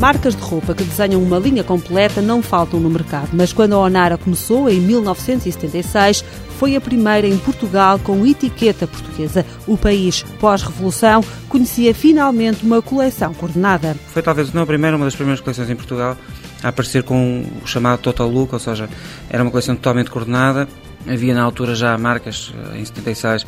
Marcas de roupa que desenham uma linha completa não faltam no mercado, mas quando a Onara começou, em 1976, foi a primeira em Portugal com etiqueta portuguesa. O país, pós-revolução, conhecia finalmente uma coleção coordenada. Foi talvez não a primeira, uma das primeiras coleções em Portugal a aparecer com o chamado Total Look, ou seja, era uma coleção totalmente coordenada. Havia na altura já marcas, eh, em 76,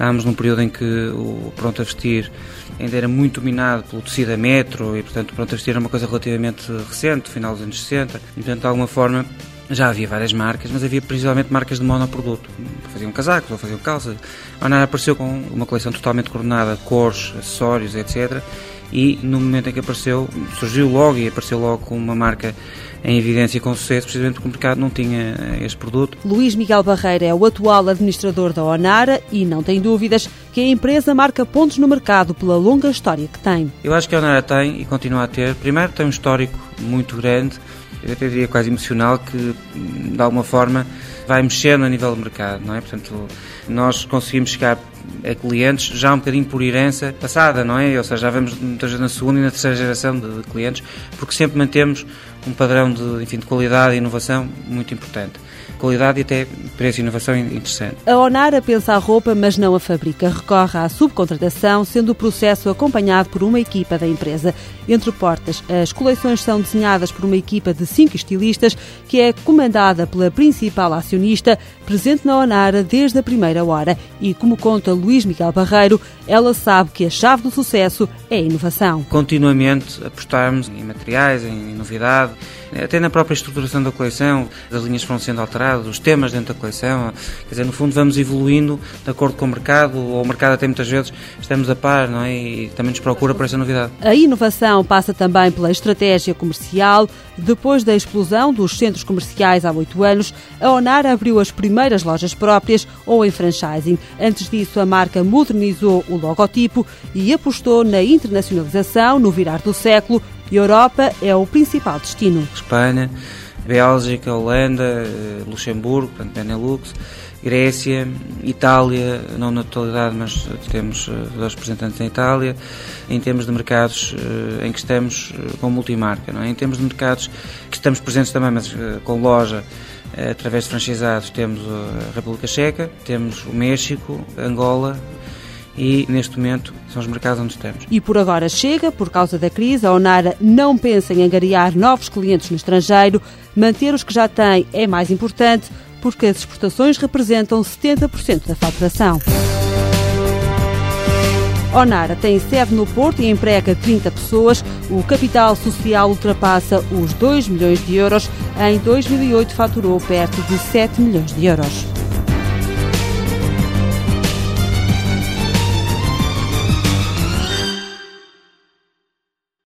estávamos num período em que o pronto a vestir ainda era muito dominado pelo tecido a metro e, portanto, o pronto a vestir era uma coisa relativamente recente, final dos anos 60, e, portanto, de alguma forma já havia várias marcas, mas havia principalmente marcas de monoproduto. Faziam casacos ou faziam calças. A Onara apareceu com uma coleção totalmente coordenada, cores, acessórios, etc e no momento em que apareceu, surgiu logo e apareceu logo com uma marca em evidência com sucesso, precisamente porque o mercado não tinha eh, este produto. Luís Miguel Barreira é o atual administrador da Onara e não tem dúvidas que a empresa marca pontos no mercado pela longa história que tem. Eu acho que a Onara tem e continua a ter. Primeiro, tem um histórico muito grande, eu até diria quase emocional, que de alguma forma vai mexendo a nível do mercado, não é? Portanto, nós conseguimos chegar a clientes já um bocadinho por herança passada, não é? Ou seja, já vamos muitas vezes na segunda e na terceira geração de, clientes, porque sempre mantemos um padrão de, enfim, de qualidade e inovação muito importante qualidade e até preço e inovação interessante. A Onara pensa a roupa, mas não a fabrica. Recorre à subcontratação, sendo o processo acompanhado por uma equipa da empresa. Entre portas, as coleções são desenhadas por uma equipa de cinco estilistas, que é comandada pela principal acionista, presente na Onara desde a primeira hora. E, como conta Luís Miguel Barreiro, ela sabe que a chave do sucesso é a inovação. Continuamente apostarmos em materiais, em novidade, até na própria estruturação da coleção, as linhas foram sendo alteradas, os temas dentro da coleção, quer dizer, no fundo vamos evoluindo de acordo com o mercado, ou o mercado até muitas vezes estamos a par, não é? E também nos procura por essa novidade. A inovação passa também pela estratégia comercial. Depois da explosão dos centros comerciais há oito anos, a Onar abriu as primeiras lojas próprias ou em franchising. Antes disso, a marca modernizou o logotipo e apostou na internacionalização no virar do século Europa é o principal destino. Espanha, Bélgica, Holanda, eh, Luxemburgo, portanto Benelux, Grécia, Itália, não na totalidade, mas temos eh, dois representantes em Itália, em termos de mercados eh, em que estamos com multimarca, não é? em termos de mercados que estamos presentes também, mas com loja, através de franchisados, temos a República Checa, temos o México, Angola, e neste momento são os mercados onde estamos. E por agora chega, por causa da crise, a Onara não pensa em angariar novos clientes no estrangeiro, manter os que já tem é mais importante porque as exportações representam 70% da faturação. Onara tem sede no Porto e emprega 30 pessoas. O capital social ultrapassa os 2 milhões de euros. Em 2008 faturou perto de 7 milhões de euros.